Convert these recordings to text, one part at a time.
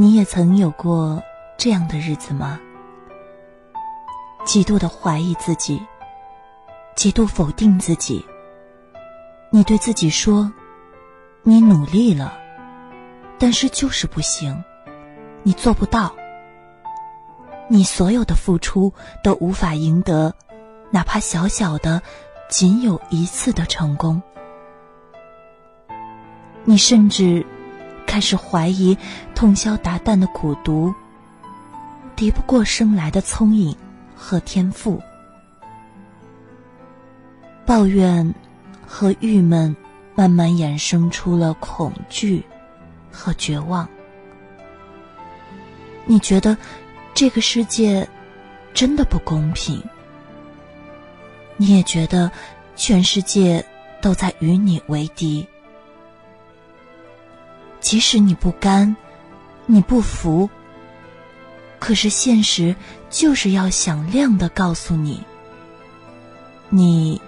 你也曾有过这样的日子吗？极度的怀疑自己，极度否定自己。你对自己说：“你努力了，但是就是不行，你做不到。你所有的付出都无法赢得，哪怕小小的、仅有一次的成功。”你甚至开始怀疑通宵达旦的苦读敌不过生来的聪颖和天赋，抱怨和郁闷慢慢衍生出了恐惧和绝望。你觉得这个世界真的不公平，你也觉得全世界都在与你为敌。即使你不甘，你不服，可是现实就是要响亮的告诉你，你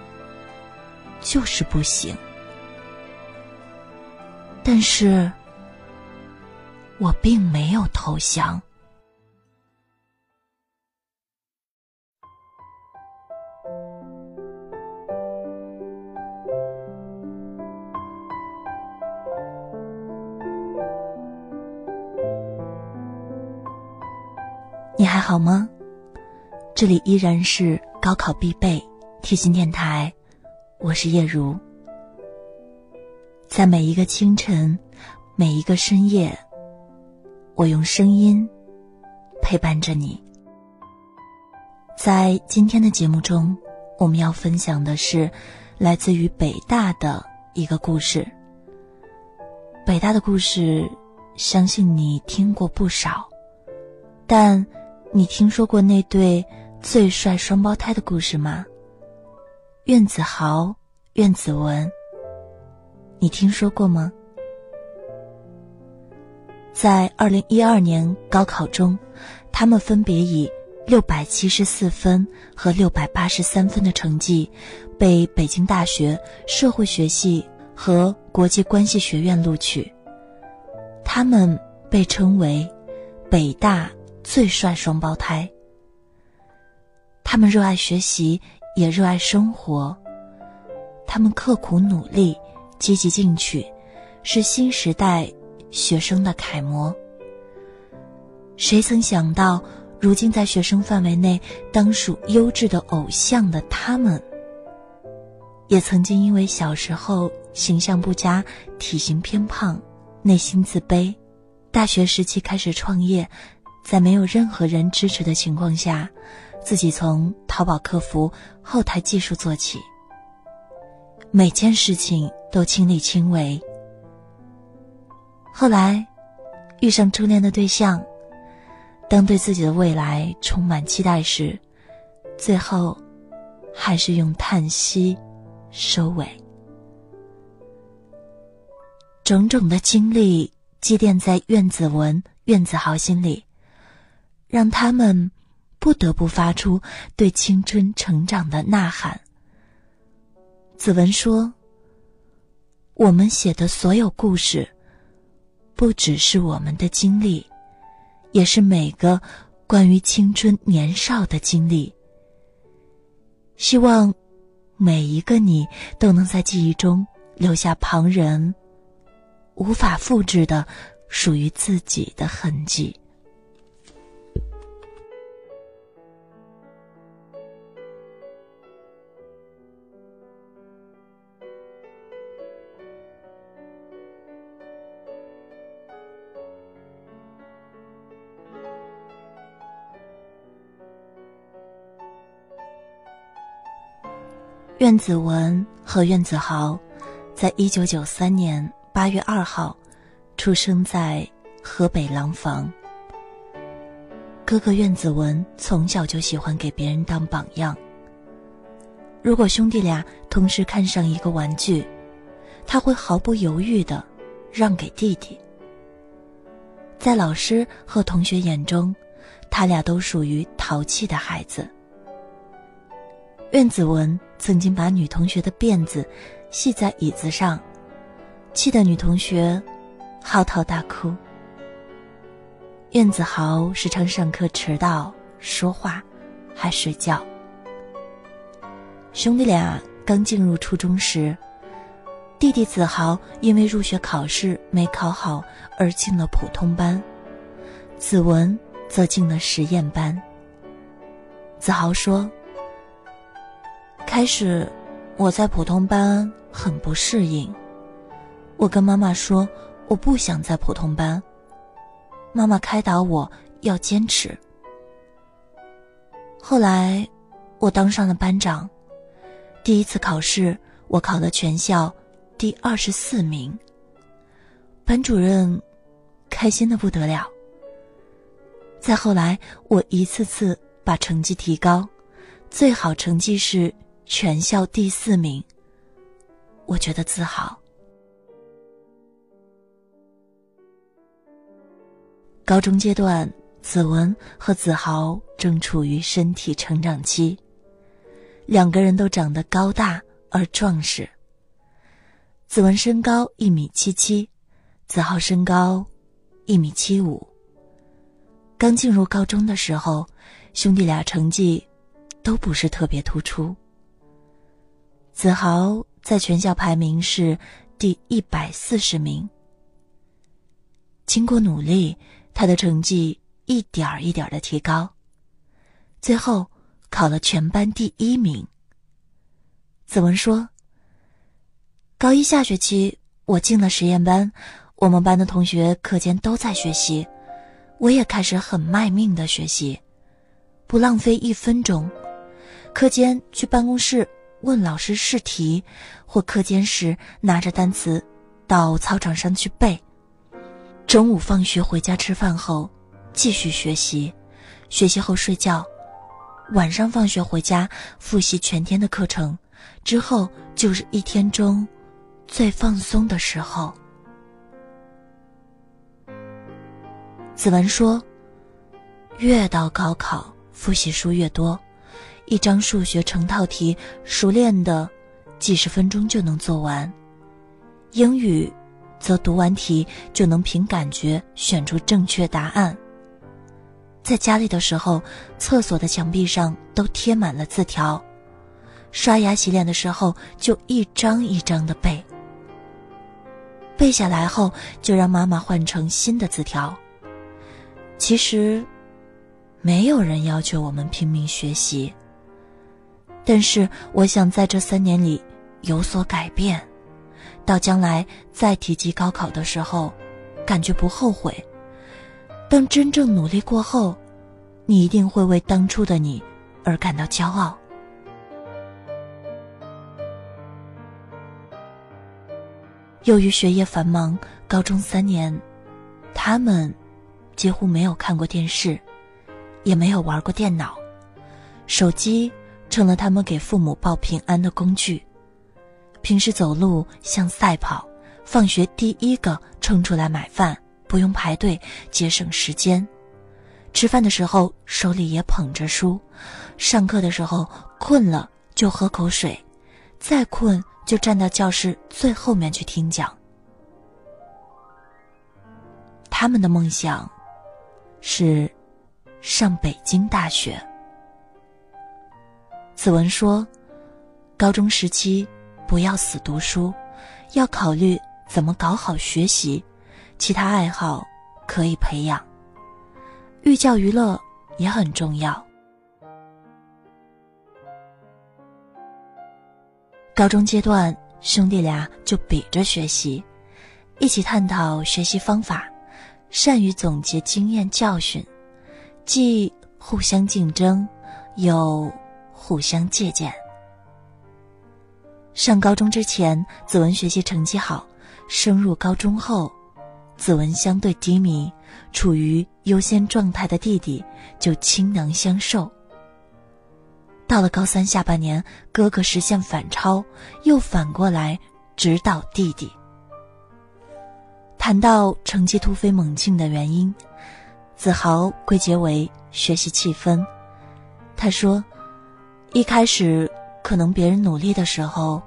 就是不行。但是，我并没有投降。你还好吗？这里依然是高考必备贴心电台，我是叶如。在每一个清晨，每一个深夜，我用声音陪伴着你。在今天的节目中，我们要分享的是来自于北大的一个故事。北大的故事，相信你听过不少，但。你听说过那对最帅双胞胎的故事吗？苑子豪、苑子文。你听说过吗？在二零一二年高考中，他们分别以六百七十四分和六百八十三分的成绩，被北京大学社会学系和国际关系学院录取。他们被称为北大。最帅双胞胎。他们热爱学习，也热爱生活。他们刻苦努力，积极进取，是新时代学生的楷模。谁曾想到，如今在学生范围内当属优质的偶像的他们，也曾经因为小时候形象不佳、体型偏胖、内心自卑，大学时期开始创业。在没有任何人支持的情况下，自己从淘宝客服、后台技术做起，每件事情都亲力亲为。后来，遇上初恋的对象，当对自己的未来充满期待时，最后，还是用叹息收尾。种种的经历积淀在苑子文、苑子豪心里。让他们不得不发出对青春成长的呐喊。子文说：“我们写的所有故事，不只是我们的经历，也是每个关于青春年少的经历。希望每一个你都能在记忆中留下旁人无法复制的属于自己的痕迹。”苑子文和苑子豪，在一九九三年八月二号，出生在河北廊坊。哥哥苑子文从小就喜欢给别人当榜样。如果兄弟俩同时看上一个玩具，他会毫不犹豫的让给弟弟。在老师和同学眼中，他俩都属于淘气的孩子。苑子文。曾经把女同学的辫子系在椅子上，气得女同学嚎啕大哭。苑子豪时常上课迟到、说话，还睡觉。兄弟俩刚进入初中时，弟弟子豪因为入学考试没考好而进了普通班，子文则进了实验班。子豪说：“开始我在普通班很不适应，我跟妈妈说我不想在普通班。”妈妈开导我要坚持。后来，我当上了班长。第一次考试，我考了全校第二十四名。班主任开心的不得了。再后来，我一次次把成绩提高，最好成绩是全校第四名。我觉得自豪。高中阶段，子文和子豪正处于身体成长期，两个人都长得高大而壮实。子文身高一米七七，子豪身高一米七五。刚进入高中的时候，兄弟俩成绩都不是特别突出。子豪在全校排名是第一百四十名。经过努力。他的成绩一点儿一点儿的提高，最后考了全班第一名。子文说：“高一下学期我进了实验班，我们班的同学课间都在学习，我也开始很卖命的学习，不浪费一分钟。课间去办公室问老师试题，或课间时拿着单词到操场上去背。”中午放学回家吃饭后，继续学习，学习后睡觉，晚上放学回家复习全天的课程，之后就是一天中最放松的时候。子文说：“越到高考，复习书越多，一张数学成套题熟练的几十分钟就能做完，英语。”则读完题就能凭感觉选出正确答案。在家里的时候，厕所的墙壁上都贴满了字条，刷牙洗脸的时候就一张一张的背。背下来后，就让妈妈换成新的字条。其实，没有人要求我们拼命学习，但是我想在这三年里有所改变。到将来再提及高考的时候，感觉不后悔。当真正努力过后，你一定会为当初的你而感到骄傲。由于学业繁忙，高中三年，他们几乎没有看过电视，也没有玩过电脑，手机成了他们给父母报平安的工具。平时走路像赛跑，放学第一个冲出来买饭，不用排队，节省时间。吃饭的时候手里也捧着书，上课的时候困了就喝口水，再困就站到教室最后面去听讲。他们的梦想是上北京大学。子文说，高中时期。不要死读书，要考虑怎么搞好学习，其他爱好可以培养，寓教于乐也很重要。高中阶段，兄弟俩就比着学习，一起探讨学习方法，善于总结经验教训，既互相竞争，又互相借鉴。上高中之前，子文学习成绩好；升入高中后，子文相对低迷，处于优先状态的弟弟就倾囊相授。到了高三下半年，哥哥实现反超，又反过来指导弟弟。谈到成绩突飞猛进的原因，子豪归结为学习气氛。他说：“一开始。”可能别人努力的时候，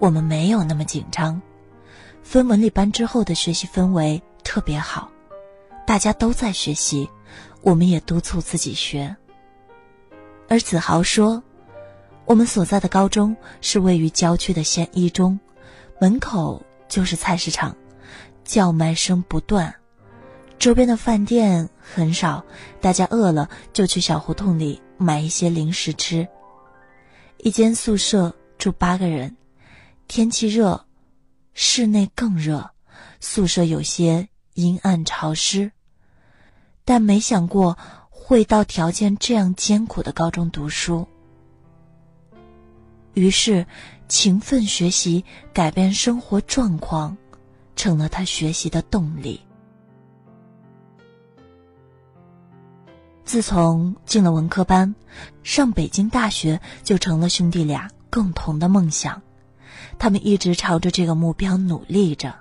我们没有那么紧张。分文理班之后的学习氛围特别好，大家都在学习，我们也督促自己学。而子豪说：“我们所在的高中是位于郊区的县一中，门口就是菜市场，叫卖声不断。周边的饭店很少，大家饿了就去小胡同里买一些零食吃。一间宿舍住八个人，天气热，室内更热，宿舍有些阴暗潮湿。但没想过。”会到条件这样艰苦的高中读书，于是勤奋学习、改变生活状况，成了他学习的动力。自从进了文科班，上北京大学就成了兄弟俩共同的梦想，他们一直朝着这个目标努力着。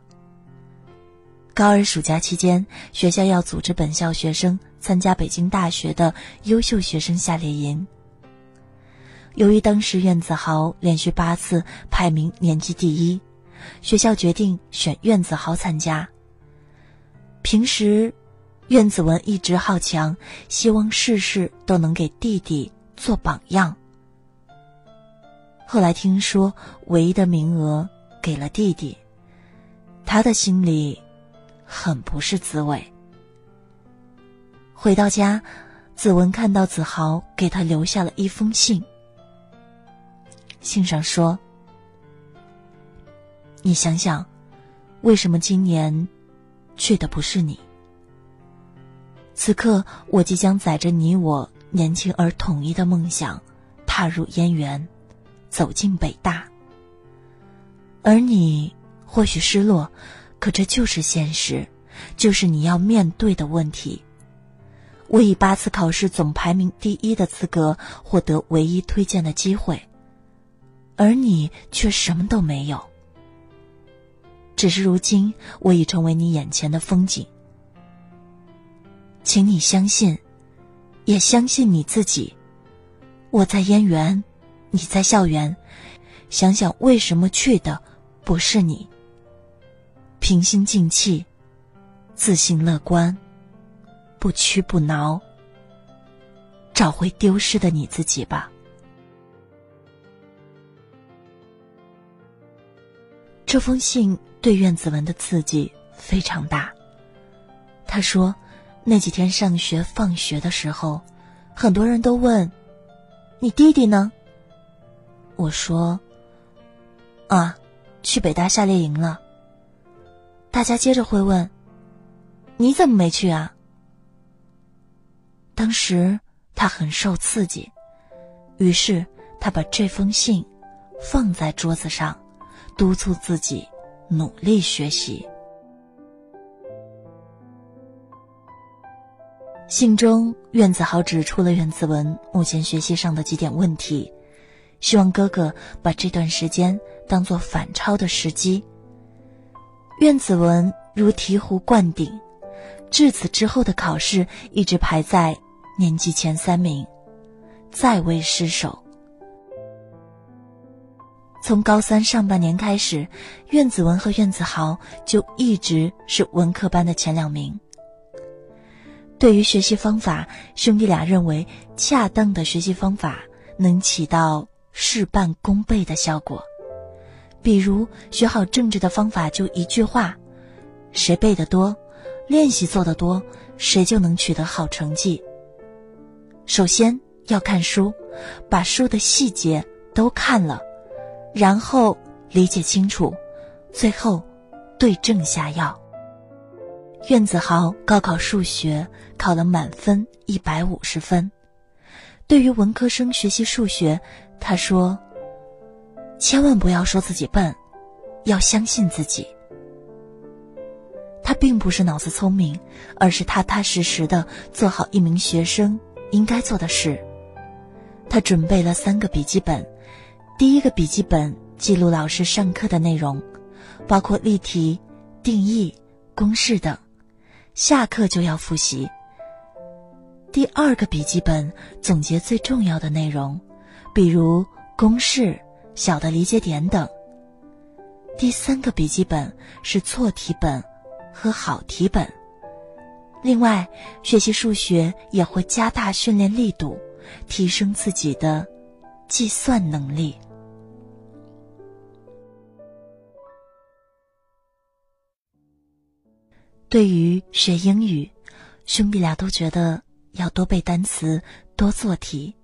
高二暑假期间，学校要组织本校学生参加北京大学的优秀学生夏令营。由于当时苑子豪连续八次排名年级第一，学校决定选苑子豪参加。平时，苑子文一直好强，希望事事都能给弟弟做榜样。后来听说唯一的名额给了弟弟，他的心里。很不是滋味。回到家，子文看到子豪给他留下了一封信。信上说：“你想想，为什么今年去的不是你？此刻我即将载着你我年轻而统一的梦想，踏入燕园，走进北大。而你或许失落。”可这就是现实，就是你要面对的问题。我以八次考试总排名第一的资格获得唯一推荐的机会，而你却什么都没有。只是如今我已成为你眼前的风景，请你相信，也相信你自己。我在燕园，你在校园，想想为什么去的不是你。平心静气，自信乐观，不屈不挠，找回丢失的你自己吧。这封信对苑子文的刺激非常大。他说，那几天上学放学的时候，很多人都问：“你弟弟呢？”我说：“啊，去北大夏令营了。”大家接着会问：“你怎么没去啊？”当时他很受刺激，于是他把这封信放在桌子上，督促自己努力学习。信中，苑子豪指出了苑子文目前学习上的几点问题，希望哥哥把这段时间当做反超的时机。苑子文如醍醐灌顶，至此之后的考试一直排在年级前三名，再未失手。从高三上半年开始，苑子文和苑子豪就一直是文科班的前两名。对于学习方法，兄弟俩认为恰当的学习方法能起到事半功倍的效果。比如学好政治的方法就一句话：谁背得多，练习做得多，谁就能取得好成绩。首先要看书，把书的细节都看了，然后理解清楚，最后对症下药。苑子豪高考数学考了满分一百五十分，对于文科生学习数学，他说。千万不要说自己笨，要相信自己。他并不是脑子聪明，而是踏踏实实的做好一名学生应该做的事。他准备了三个笔记本，第一个笔记本记录老师上课的内容，包括例题、定义、公式等，下课就要复习。第二个笔记本总结最重要的内容，比如公式。小的理解点等。第三个笔记本是错题本和好题本，另外，学习数学也会加大训练力度，提升自己的计算能力。对于学英语，兄弟俩都觉得要多背单词，多做题，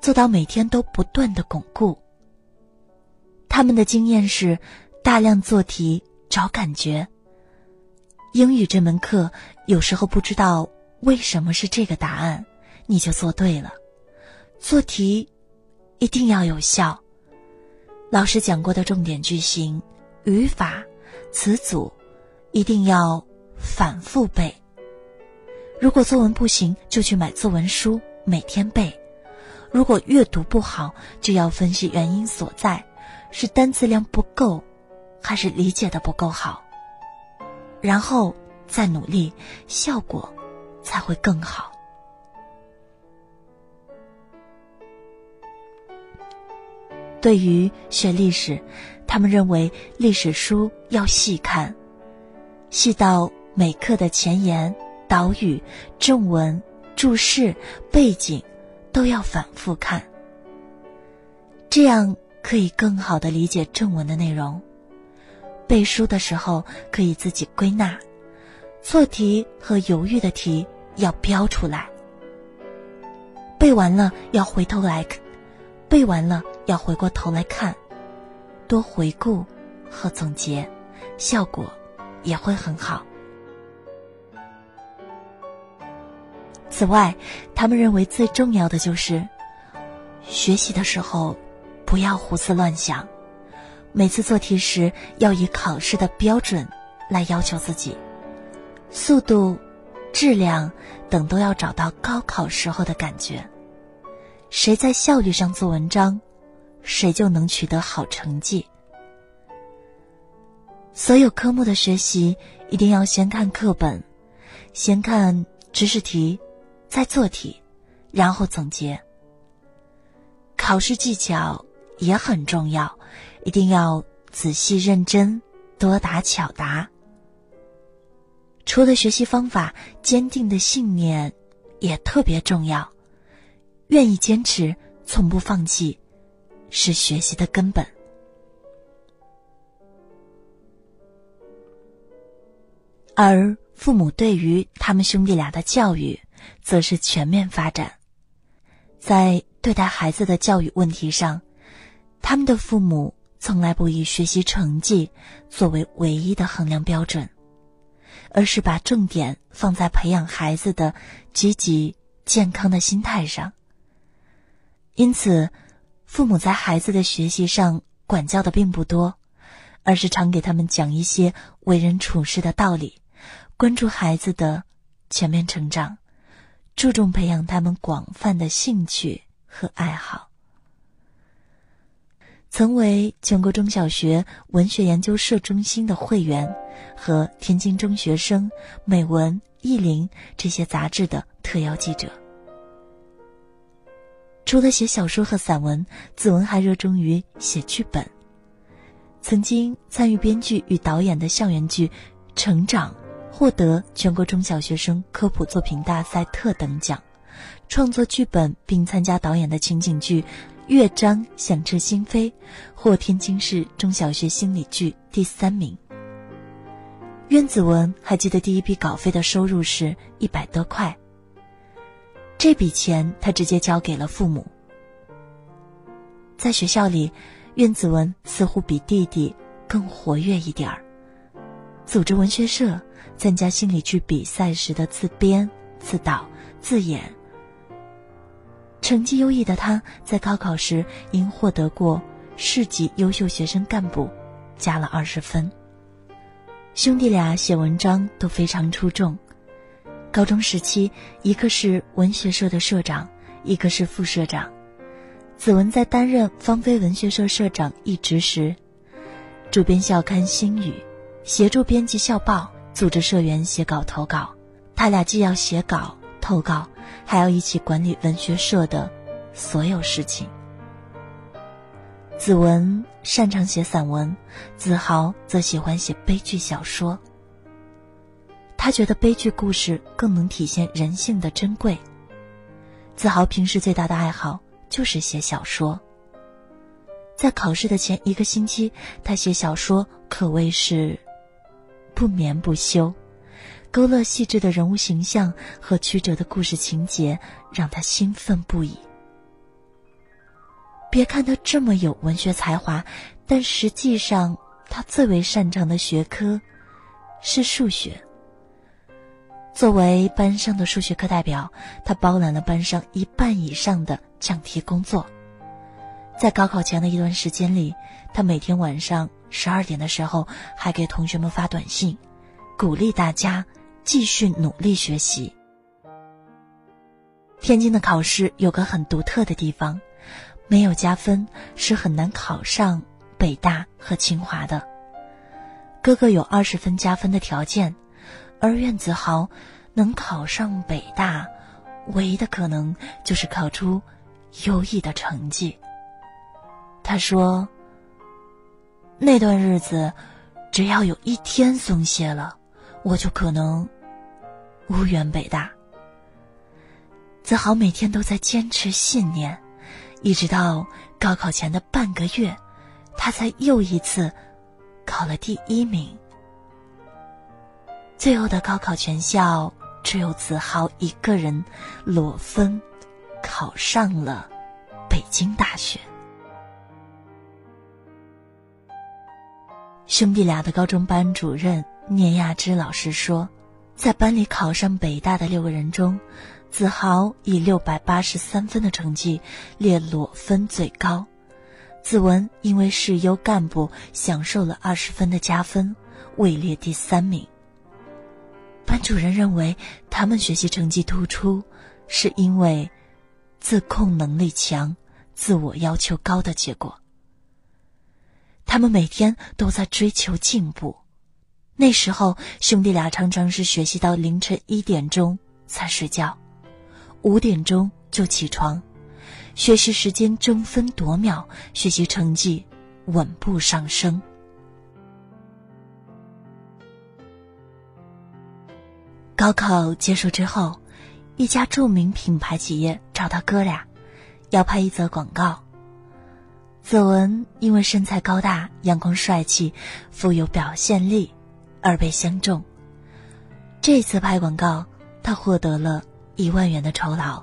做到每天都不断的巩固。他们的经验是，大量做题找感觉。英语这门课，有时候不知道为什么是这个答案，你就做对了。做题一定要有效。老师讲过的重点句型、语法、词组，一定要反复背。如果作文不行，就去买作文书，每天背。如果阅读不好，就要分析原因所在，是单词量不够，还是理解的不够好。然后再努力，效果才会更好。对于学历史，他们认为历史书要细看，细到每课的前言、导语、正文、注释、背景都要反复看，这样可以更好的理解正文的内容。背书的时候可以自己归纳，错题和犹豫的题要标出来。背完了要回头来，背完了要回过头来看，多回顾和总结，效果也会很好。此外，他们认为最重要的就是学习的时候不要胡思乱想。每次做题时，要以考试的标准来要求自己，速度、质量等都要找到高考时候的感觉。谁在效率上做文章，谁就能取得好成绩。所有科目的学习一定要先看课本，先看知识题，再做题，然后总结。考试技巧也很重要。一定要仔细认真，多答巧答。除了学习方法，坚定的信念也特别重要。愿意坚持，从不放弃，是学习的根本。而父母对于他们兄弟俩的教育，则是全面发展。在对待孩子的教育问题上，他们的父母。从来不以学习成绩作为唯一的衡量标准，而是把重点放在培养孩子的积极健康的心态上。因此，父母在孩子的学习上管教的并不多，而是常给他们讲一些为人处事的道理，关注孩子的全面成长，注重培养他们广泛的兴趣和爱好。曾为全国中小学文学研究社中心的会员，和天津中学生、美文、意林这些杂志的特邀记者。除了写小说和散文，子文还热衷于写剧本。曾经参与编剧与导演的校园剧《成长》，获得全国中小学生科普作品大赛特等奖。创作剧本并参加导演的情景剧。乐章响彻心扉，获天津市中小学心理剧第三名。渊子文还记得第一笔稿费的收入是一百多块。这笔钱他直接交给了父母。在学校里，苑子文似乎比弟弟更活跃一点儿，组织文学社，参加心理剧比赛时的自编、自导、自演。成绩优异的他，在高考时因获得过市级优秀学生干部，加了二十分。兄弟俩写文章都非常出众。高中时期，一个是文学社的社长，一个是副社长。子文在担任芳菲文学社社长一职时，主编校刊《星语》，协助编辑校报，组织社员写稿投稿。他俩既要写稿。投稿，还要一起管理文学社的所有事情。子文擅长写散文，子豪则喜欢写悲剧小说。他觉得悲剧故事更能体现人性的珍贵。子豪平时最大的爱好就是写小说。在考试的前一个星期，他写小说可谓是不眠不休，勾勒细致的人物形象和曲折的故事情节，让他兴奋不已。别看他这么有文学才华，但实际上他最为擅长的学科是数学。作为班上的数学课代表，他包揽了班上一半以上的讲题工作。在高考前的一段时间里，他每天晚上十二点的时候还给同学们发短信，鼓励大家继续努力学习。天津的考试有个很独特的地方，没有加分是很难考上北大和清华的。哥哥有二十分加分的条件。而苑子豪能考上北大，唯一的可能就是考出优异的成绩。他说：“那段日子，只要有一天松懈了，我就可能无缘北大。”子豪每天都在坚持信念，一直到高考前的半个月，他才又一次考了第一名。最后的高考全校只有子豪一个人裸分，考上了北京大学。兄弟俩的高中班主任聂亚芝老师说，在班里考上北大的六个人中，子豪以六百八十三分的成绩列裸分最高，子文因为是优干部，享受了二十分的加分，位列第三名。班主任认为，他们学习成绩突出，是因为自控能力强、自我要求高的结果。他们每天都在追求进步。那时候，兄弟俩常常是学习到凌晨一点钟才睡觉，五点钟就起床，学习时间争分夺秒，学习成绩稳步上升。高考结束之后，一家著名品牌企业找到哥俩，要拍一则广告。子文因为身材高大、阳光帅气、富有表现力，而被相中。这次拍广告，他获得了一万元的酬劳。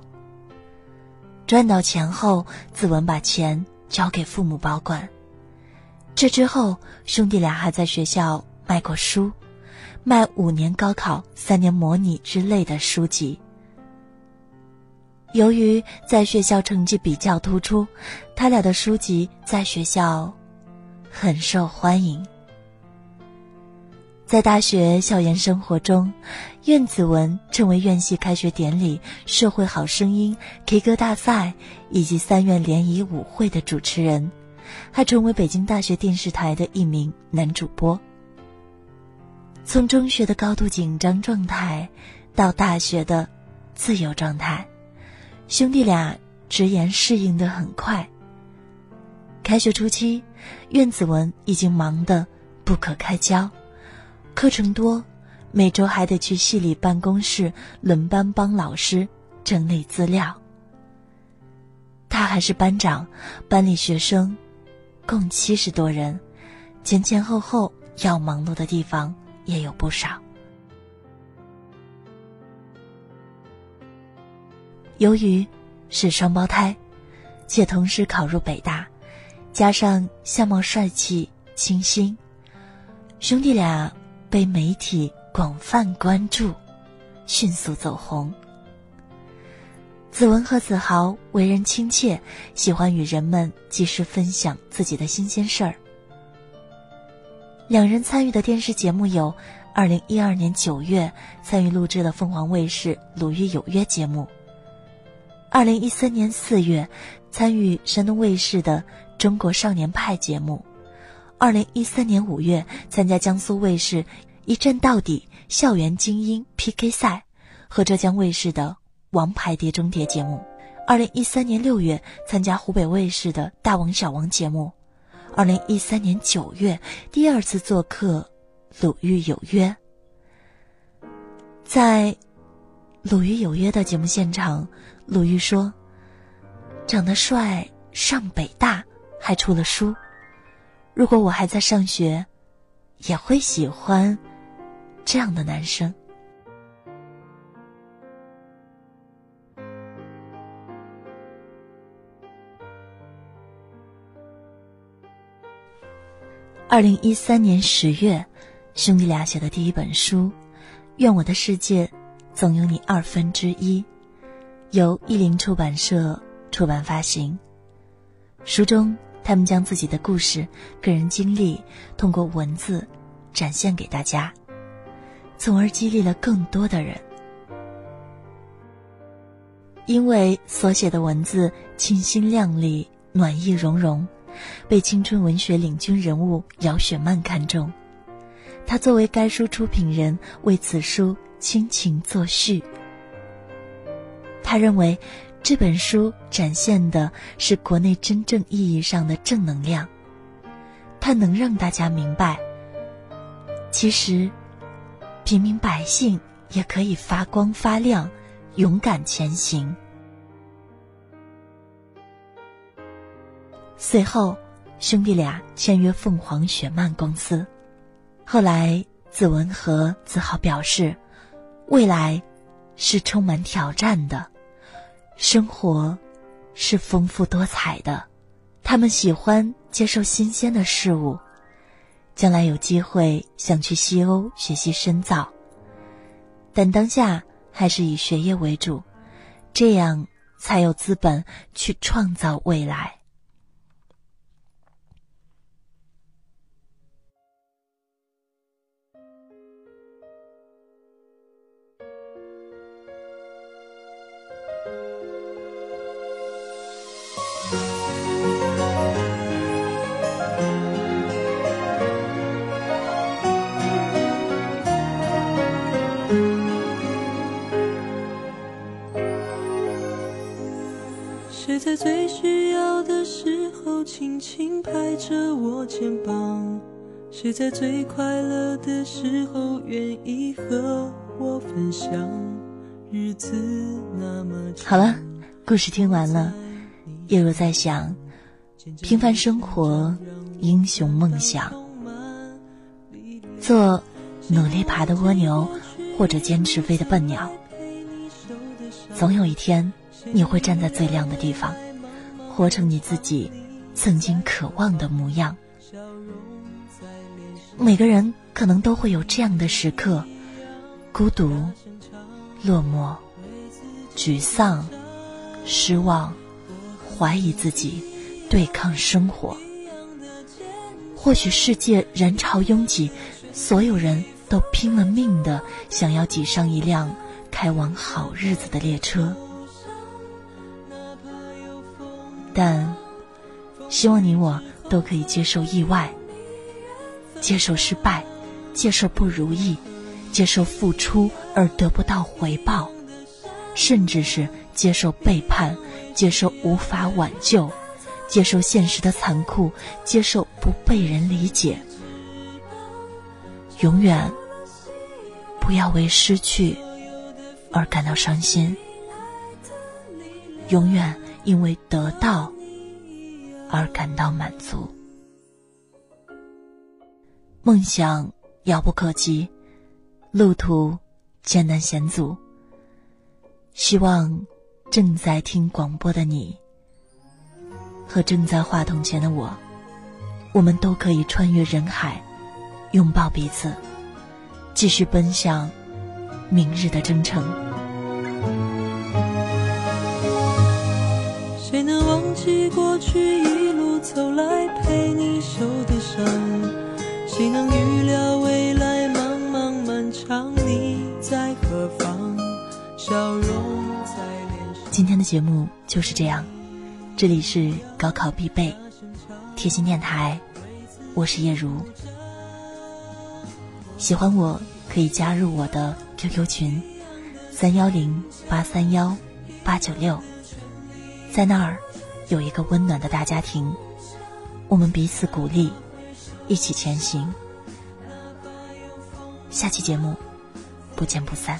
赚到钱后，子文把钱交给父母保管。这之后，兄弟俩还在学校卖过书。卖五年高考、三年模拟之类的书籍。由于在学校成绩比较突出，他俩的书籍在学校很受欢迎。在大学校园生活中，苑子文成为院系开学典礼、社会好声音、K 歌大赛以及三院联谊舞会的主持人，还成为北京大学电视台的一名男主播。从中学的高度紧张状态，到大学的自由状态，兄弟俩直言适应的很快。开学初期，苑子文已经忙得不可开交，课程多，每周还得去系里办公室轮班帮老师整理资料。他还是班长，班里学生共七十多人，前前后后要忙碌的地方。也有不少。由于是双胞胎，且同时考入北大，加上相貌帅气、清新，兄弟俩被媒体广泛关注，迅速走红。子文和子豪为人亲切，喜欢与人们及时分享自己的新鲜事儿。两人参与的电视节目有：二零一二年九月参与录制的凤凰卫视《鲁豫有约》节目；二零一三年四月参与山东卫视的《中国少年派》节目；二零一三年五月参加江苏卫视《一战到底》校园精英 PK 赛和浙江卫视的《王牌碟中谍》节目；二零一三年六月参加湖北卫视的《大王小王》节目。二零一三年九月，第二次做客《鲁豫有约》。在《鲁豫有约》的节目现场，鲁豫说：“长得帅，上北大，还出了书。如果我还在上学，也会喜欢这样的男生。”二零一三年十月，兄弟俩写的第一本书《愿我的世界总有你二分之一》，由译林出版社出版发行。书中，他们将自己的故事、个人经历通过文字展现给大家，从而激励了更多的人。因为所写的文字清新亮丽、暖意融融。被青春文学领军人物姚雪漫看中，他作为该书出品人，为此书倾情作序。他认为，这本书展现的是国内真正意义上的正能量。它能让大家明白，其实，平民百姓也可以发光发亮，勇敢前行。随后，兄弟俩签约凤凰雪漫公司。后来，子文和子豪表示，未来是充满挑战的，生活是丰富多彩的。他们喜欢接受新鲜的事物，将来有机会想去西欧学习深造，但当下还是以学业为主，这样才有资本去创造未来。在最需要的时候轻轻拍着我肩膀？谁在最快乐的时候愿意和我分享？日子那么好了，故事听完了，叶若在想：平凡生活，英雄梦想，做努力爬的蜗牛，或者坚持飞的笨鸟，总有一天。你会站在最亮的地方，活成你自己曾经渴望的模样。每个人可能都会有这样的时刻：孤独、落寞、沮丧、失望、怀疑自己、对抗生活。或许世界人潮拥挤，所有人都拼了命的想要挤上一辆开往好日子的列车。但，希望你我都可以接受意外，接受失败，接受不如意，接受付出而得不到回报，甚至是接受背叛，接受无法挽救，接受现实的残酷，接受不被人理解。永远不要为失去而感到伤心。永远。因为得到而感到满足，梦想遥不可及，路途艰难险阻。希望正在听广播的你和正在话筒前的我，我们都可以穿越人海，拥抱彼此，继续奔向明日的征程。过去一路走来陪你受的伤？谁能预料未来茫茫漫长你在何方？笑容在脸上。今天的节目就是这样，这里是高考必备贴心电台，我是叶如。喜欢我可以加入我的 QQ 群：三幺零八三幺八九六。在那儿，有一个温暖的大家庭，我们彼此鼓励，一起前行。下期节目，不见不散。